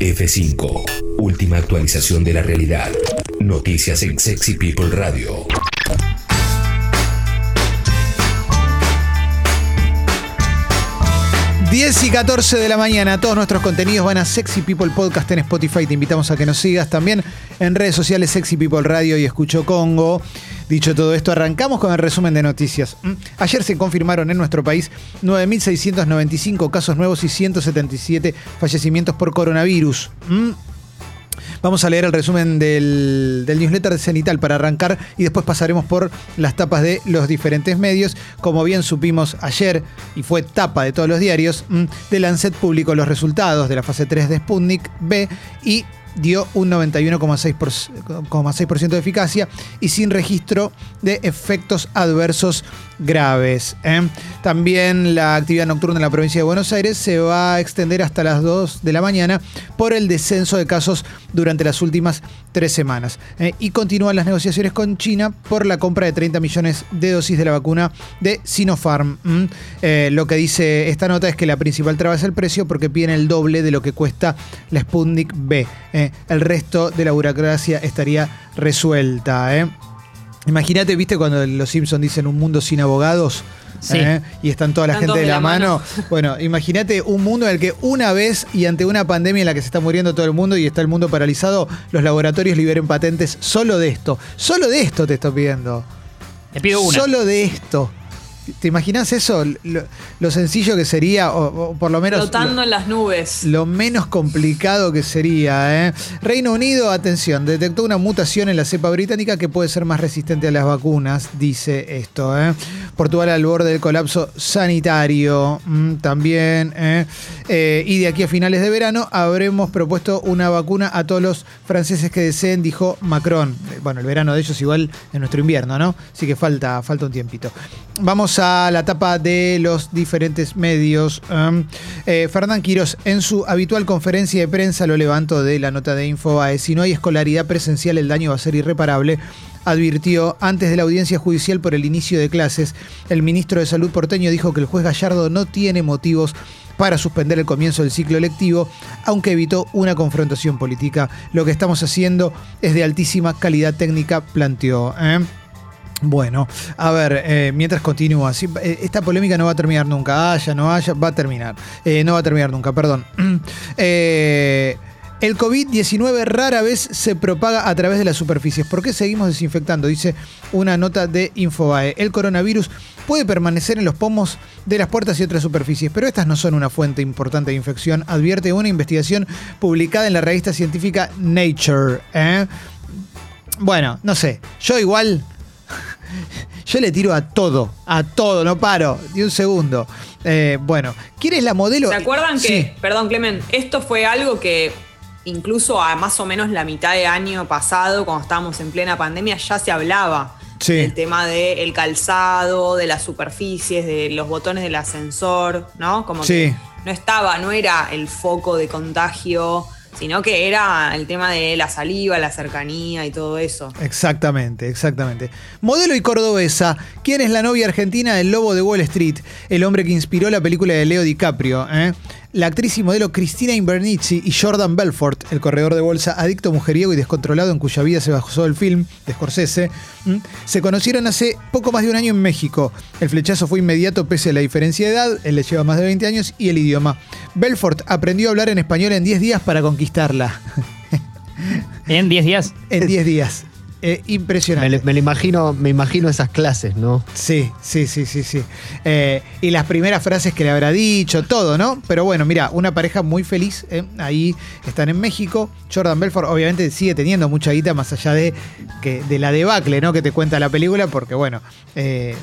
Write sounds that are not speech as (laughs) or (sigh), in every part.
F5. Última actualización de la realidad. Noticias en Sexy People Radio. ...10 y 14 de la mañana, todos nuestros contenidos van a Sexy People Podcast en Spotify. Te invitamos a que nos sigas también en redes sociales Sexy People Radio y Escucho Congo. Dicho todo esto, arrancamos con el resumen de noticias. Mm, Ayer se confirmaron en nuestro país 9.695 casos nuevos y 177 fallecimientos por coronavirus. Mm, Vamos a leer el resumen del, newsletter de Cenital para arrancar y después pasaremos por las tapas de los diferentes medios. Como bien supimos ayer, y fue tapa de todos los diarios, mm, de Lancet publicó los resultados de la fase 3 de Sputnik B y dio un 91,6% de eficacia y sin registro de efectos adversos graves. ¿eh? También la actividad nocturna en la provincia de Buenos Aires se va a extender hasta las 2 de la mañana por el descenso de casos durante las últimas tres semanas. ¿eh? Y continúan las negociaciones con China por la compra de 30 millones de dosis de la vacuna de Sinopharm. Eh, lo que dice esta nota es que la principal traba es el precio porque piden el doble de lo que cuesta la Sputnik B. ¿eh? El resto de la burocracia estaría resuelta. ¿eh? Imagínate, viste, cuando los Simpsons dicen un mundo sin abogados. Sí. ¿eh? Y están toda la Están gente de la mano. (laughs) Bueno, imagínate un mundo en el que una vez y ante una pandemia en la que se está muriendo todo el mundo y está el mundo paralizado, los laboratorios liberen patentes solo de esto. Solo de esto te estoy pidiendo. Te pido una. Solo de esto. ¿Te imaginas eso? Lo, lo sencillo que sería, o, o por lo menos. Flotando lo- en las nubes. lo menos complicado que sería. ¿eh? Reino Unido, atención, detectó una mutación en la cepa británica que puede ser más resistente a las vacunas, dice esto. ¿eh? Portugal al borde del colapso sanitario mm, también. ¿eh? Eh, y de aquí a finales de verano habremos propuesto una vacuna a todos los franceses que deseen, dijo Macron. Eh, Bueno, el verano de ellos igual es nuestro invierno, ¿no? Así que falta, falta un tiempito. Vamos a la tapa de los diferentes medios. Eh, Fernán Quirós, en su habitual conferencia de prensa, lo levanto de la nota de Infobae, si no hay escolaridad presencial el daño va a ser irreparable. Advirtió antes de la audiencia judicial por el inicio de clases, el ministro de Salud porteño dijo que el juez Gallardo no tiene motivos para suspender el comienzo del ciclo lectivo, aunque evitó una confrontación política. Lo que estamos haciendo es de altísima calidad técnica, planteó. ¿eh? Bueno, a ver, eh, mientras continúa, sí, eh, esta polémica no va a terminar nunca, haya, no haya, va a terminar, Eh, no va a terminar nunca, perdón. (clears throat) El COVID-19 rara vez se propaga a través de las superficies. ¿Por qué seguimos desinfectando? Dice una nota de Infobae. El coronavirus puede permanecer en los pomos de las puertas y otras superficies, pero estas no son una fuente importante de infección, advierte una investigación publicada en la revista científica Nature. Bueno, no sé, yo igual yo le tiro a todo, a todo, no paro, ni un segundo. Eh, bueno, ¿quién es la modelo? ¿Se acuerdan que, perdón Clemen, esto fue algo que incluso a más o menos la mitad de año pasado, cuando estábamos en plena pandemia, ya se hablaba Sí. del tema del calzado, de las superficies, de los botones del ascensor, ¿no? Como Sí. que no estaba, no era el foco de contagio, sino que era el tema de la saliva, la cercanía y todo eso. Exactamente, exactamente. Modelo y cordobesa. ¿Quién es la novia argentina del lobo de Wall Street? El hombre que inspiró la película de Leo DiCaprio. ¿eh? La actriz y modelo Cristina Invernici y Jordan Belfort, el corredor de bolsa adicto, mujeriego y descontrolado en cuya vida se basó el film de Scorsese, se conocieron hace poco más de un año en México. El flechazo fue inmediato pese a la diferencia de edad, él le lleva más de 20 años y el idioma. Belfort aprendió a hablar en español en 10 días para conquistarla. (laughs) En 10 días. en 10 días. Eh, impresionante. Me, me lo imagino, me imagino esas clases, ¿no? Sí, sí, sí, sí, sí. Eh, y las primeras frases que le habrá dicho, todo, ¿no? Pero bueno, mira, una pareja muy feliz. eh, ahí están en México. Jordan Belfort obviamente sigue teniendo mucha guita más allá de, que, de la debacle, ¿no? Que te cuenta la película, porque bueno, eh,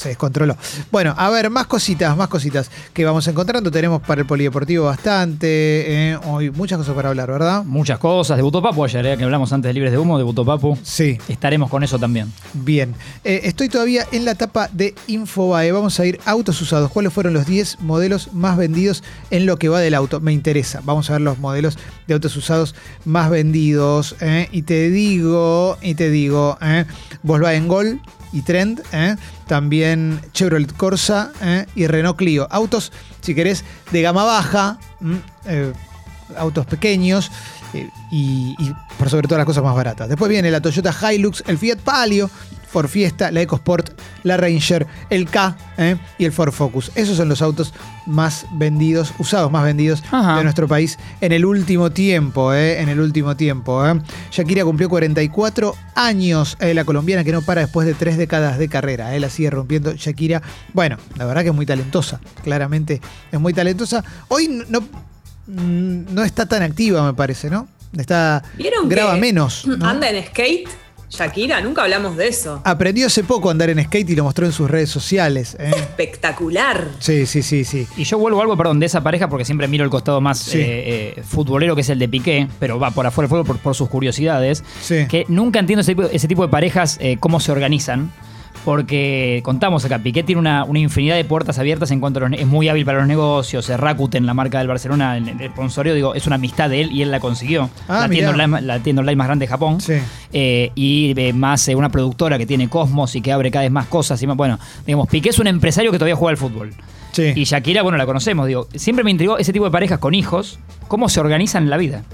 se descontroló. Bueno, a ver, más cositas, más cositas que vamos encontrando. Tenemos para el polideportivo bastante. eh, hoy muchas cosas para hablar, ¿verdad? Muchas cosas. Debutó Papu ayer, eh, que hablamos antes de Libres de Humo. Debutó Papu. Sí. Estaremos con eso también. Bien, Eh, estoy todavía en la etapa de Infobae. Vamos a ir autos usados. ¿Cuáles fueron los 10 modelos más vendidos en lo que va del auto? Me interesa. Vamos a ver los modelos de autos usados más vendidos. Y te digo, y te digo. Volkswagen Gol y Trend, ¿eh? también Chevrolet Corsa ¿eh? y Renault Clio. Autos, si querés, de gama baja. Eh, autos pequeños y, y por sobre todo las cosas más baratas. Después viene la Toyota Hilux, el Fiat Palio, Ford Fiesta, la EcoSport, la Ranger, el K ¿eh? y el Ford Focus. Esos son los autos más vendidos, usados más vendidos Ajá. de nuestro país en el último tiempo. ¿eh? En el último tiempo. ¿eh? Shakira cumplió 44 años, eh, la colombiana que no para después de tres décadas de carrera. ¿eh? La sigue rompiendo Shakira. Bueno, la verdad que es muy talentosa. Claramente es muy talentosa. Hoy no, no está tan activa, me parece, ¿no? Está, ¿Vieron graba que menos. (clears throat) ¿no? anda en skate? Shakira, nunca hablamos de eso. Aprendió hace poco a andar en skate y lo mostró en sus redes sociales. ¿eh? Espectacular. Sí, sí, sí, sí. Y yo vuelvo a algo, perdón, de esa pareja porque siempre miro el costado más Sí. eh, eh, futbolero que es el de Piqué, pero va por afuera del fútbol por, por sus curiosidades. Sí. Que nunca entiendo ese tipo, ese tipo de parejas eh, cómo se organizan. Porque contamos acá, Piqué tiene una, una infinidad de puertas abiertas en cuanto a los, es muy hábil para los negocios, eh, Rakuten, la marca del Barcelona, el, el sponsorio, digo, es una amistad de él y él la consiguió. Ah, la, tienda online, la tienda online más grande de Japón. Sí. Eh, y eh, más eh, una productora que tiene Cosmos y que abre cada vez más cosas. Y más, bueno, digamos, Piqué es un empresario que todavía juega al fútbol. Sí. Y Shakira, bueno, la conocemos, digo. Siempre me intrigó ese tipo de parejas con hijos, cómo se organizan en la vida.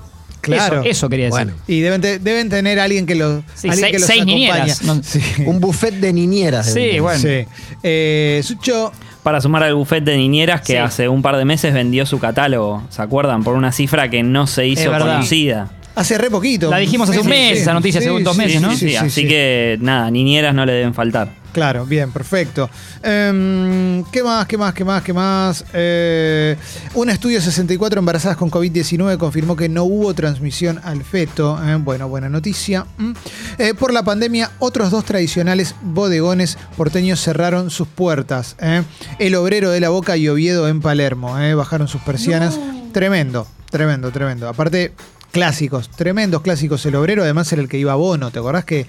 Claro. Eso, eso quería decir. Bueno. Y deben, te- deben tener alguien que los, Sí, alguien seis- que los seis acompaña. niñeras, ¿no? Sí. (laughs) Un buffet de niñeras. Sí, deben bueno. Sí. Eh, Sucho, Para sumar al buffet de niñeras que Sí. hace un par de meses vendió su catálogo, ¿se acuerdan? Por una cifra que no se hizo verdad. conocida. Hace re poquito. La dijimos hace un mes, esa noticia, hace dos meses, ¿no? Sí, así que nada, niñeras no le deben faltar. Claro, bien, perfecto. Em, ¿Qué más, qué más, qué más, qué más? Eh, un estudio 64 embarazadas con COVID-19 confirmó que no hubo transmisión al feto. Eh, bueno, buena noticia. Mm. Eh, por la pandemia, otros dos tradicionales bodegones porteños cerraron sus puertas. eh. El obrero de la Boca y Oviedo en Palermo. eh, bajaron sus persianas. Tremendo, tremendo, tremendo. Aparte, clásicos, tremendos clásicos. El obrero además era el que iba a Bono. ¿Te acordás que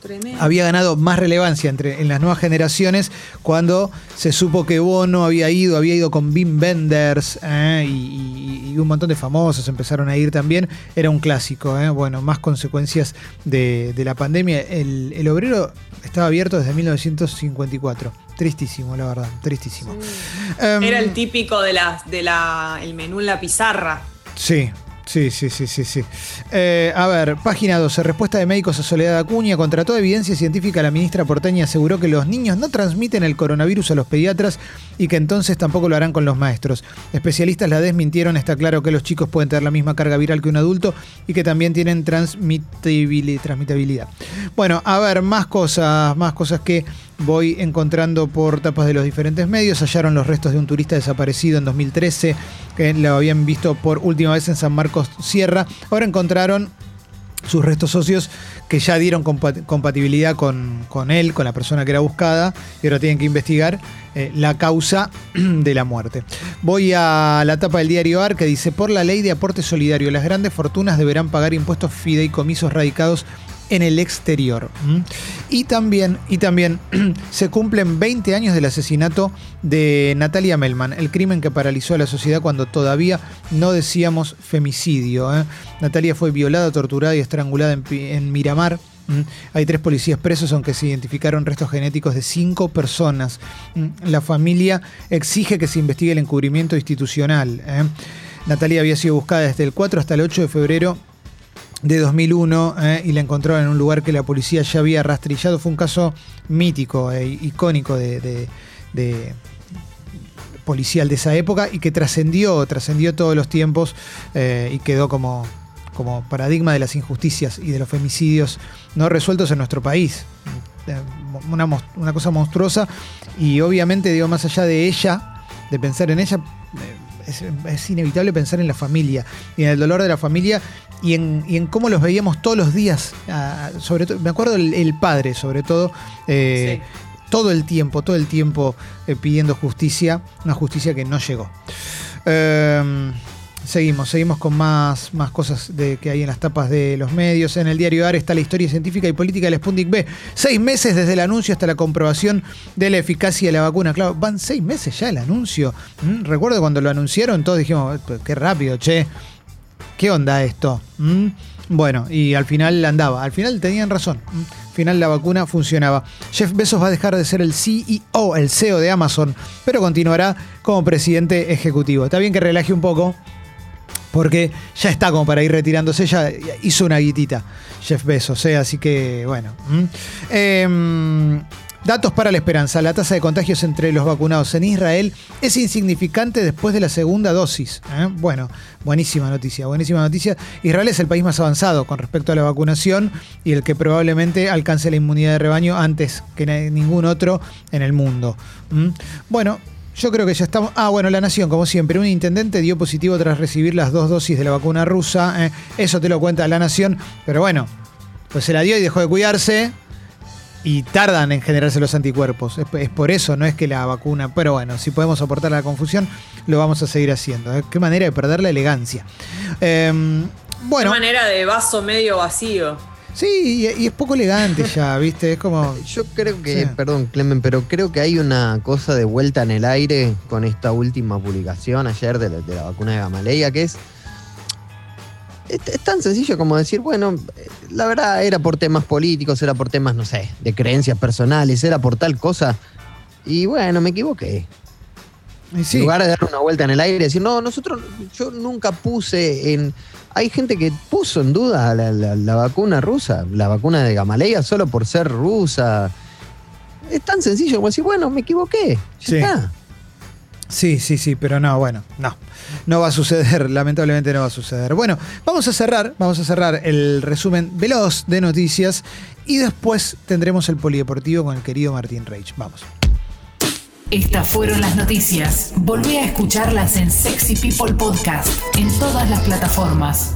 Tremendo. había ganado más relevancia entre, en las nuevas generaciones cuando se supo que Bono había ido, había ido con Wim Wenders eh, y, y- y un montón de famosos empezaron a ir también. Era un clásico, eh. bueno, más consecuencias de, de la pandemia. El, el obrero estaba abierto desde 1954. Tristísimo, la verdad, tristísimo. Em, Era el típico de la, de la, el menú en la pizarra. Sí, sí, sí, sí, sí. sí. Eh, a ver, página 12. Respuesta de médicos a Soledad Acuña. Contra toda evidencia científica, la ministra porteña aseguró que los niños no transmiten el coronavirus a los pediatras y que entonces tampoco lo harán con los maestros. Especialistas la desmintieron. Está claro que los chicos pueden tener la misma carga viral que un adulto y que también tienen transmitibili- transmitibilidad. Bueno, a ver, más cosas, más cosas que voy encontrando por tapas de los diferentes medios. Hallaron los restos de un turista desaparecido en 2013, que lo habían visto por última vez en San Marcos Sierra. Ahora encontraron sus restos socios que ya dieron compa- compatibilidad con, con él, con la persona que era buscada, y ahora tienen que investigar eh, la causa (clears throat) de la muerte. Voy a la tapa del diario AR que dice, por la ley de aporte solidario, las grandes fortunas deberán pagar impuestos fideicomisos radicados en el exterior. ¿Mm? Y también, y también (clears throat) se cumplen 20 años del asesinato de Natalia Melman, el crimen que paralizó a la sociedad cuando todavía no decíamos femicidio. ¿eh? Natalia fue violada, torturada y estrangulada en, Miramar. ¿Mm? Hay tres policías presos, aunque se identificaron restos genéticos de cinco personas. ¿Mm? La familia exige que se investigue el encubrimiento institucional. ¿eh? Natalia había sido buscada desde el 4 hasta el 8 de febrero de 2001 eh, y la encontraron en un lugar que la policía ya había rastrillado. Fue un caso mítico e icónico de, de- policial de esa época y que trascendió, trascendió todos los tiempos eh, y quedó como, como paradigma de las injusticias y de los femicidios no resueltos en nuestro país. Eh, Una, una cosa monstruosa y obviamente, digo, más allá de ella, de pensar en ella, es, es inevitable pensar en la familia y en el dolor de la familia y en, y en cómo los veíamos todos los días. ah, sobre todo, me acuerdo el, el padre, sobre todo. eh, todo el tiempo, todo el tiempo eh, pidiendo justicia, una justicia que no llegó. Eh, seguimos, seguimos con más, más cosas de, que hay en las tapas de los medios. En el diario AR está la historia científica y política del Sputnik B. Seis meses desde el anuncio hasta la comprobación de la eficacia de la vacuna. Claro, van seis meses ya el anuncio. Mm, Recuerdo cuando lo anunciaron, todos dijimos, "Eh, qué rápido, che. ¿Qué onda esto? ¿Mm? Bueno, y al final andaba. Al final tenían razón. ¿Mm? Al final la vacuna funcionaba. Jeff Bezos va a dejar de ser el CEO, el CEO de Amazon, pero continuará como presidente ejecutivo. Está bien que relaje un poco. Porque ya está como para ir retirándose, ya hizo una guitita Jeff Bezos, ¿eh? así que bueno. Em, datos para la esperanza. La tasa de contagios entre los vacunados en Israel es insignificante después de la segunda dosis. ¿eh? Bueno, buenísima noticia, buenísima noticia. Israel es el país más avanzado con respecto a la vacunación y el que probablemente alcance la inmunidad de rebaño antes que ningún otro en el mundo. Bueno, yo creo que ya estamos. Ah, bueno, la nación, como siempre. Un intendente dio positivo tras recibir las dos dosis de la vacuna rusa. eh, eso te lo cuenta la nación. Pero bueno, pues se la dio y dejó de cuidarse. Y tardan en generarse los anticuerpos. Es, por eso, no es que la vacuna. Pero bueno, si podemos soportar la confusión, lo vamos a seguir haciendo. ¿eh? Qué manera de perder la elegancia. Em, bueno, Una manera de vaso medio vacío. Sí, y, y es poco elegante ya, (laughs) ¿viste? Es como. Yo creo que, Sí. perdón Clemen, pero creo que hay una cosa de vuelta en el aire con esta última publicación ayer de la, de la vacuna de Gamaleya, que es, es, es tan sencillo como decir, bueno, eh, la verdad era por temas políticos, era por temas, no sé, de creencias personales, era por tal cosa. Y bueno, me equivoqué. sí. En lugar de dar una vuelta en el aire y decir, no, nosotros, yo nunca puse en. Hay gente que puso en duda la, la- la vacuna rusa, la vacuna de Gamaleya, solo por ser rusa. Es tan sencillo como decir, bueno, me equivoqué. Ya Sí. está. Sí, sí, sí, pero no, bueno, no. No va a suceder, (laughs) lamentablemente no va a suceder. Bueno, vamos a cerrar, vamos a cerrar el resumen veloz de noticias y después tendremos el polideportivo con el querido Martín Reich. Vamos. Estas fueron las noticias. Volví a escucharlas en Sexy People Podcast, en todas las plataformas.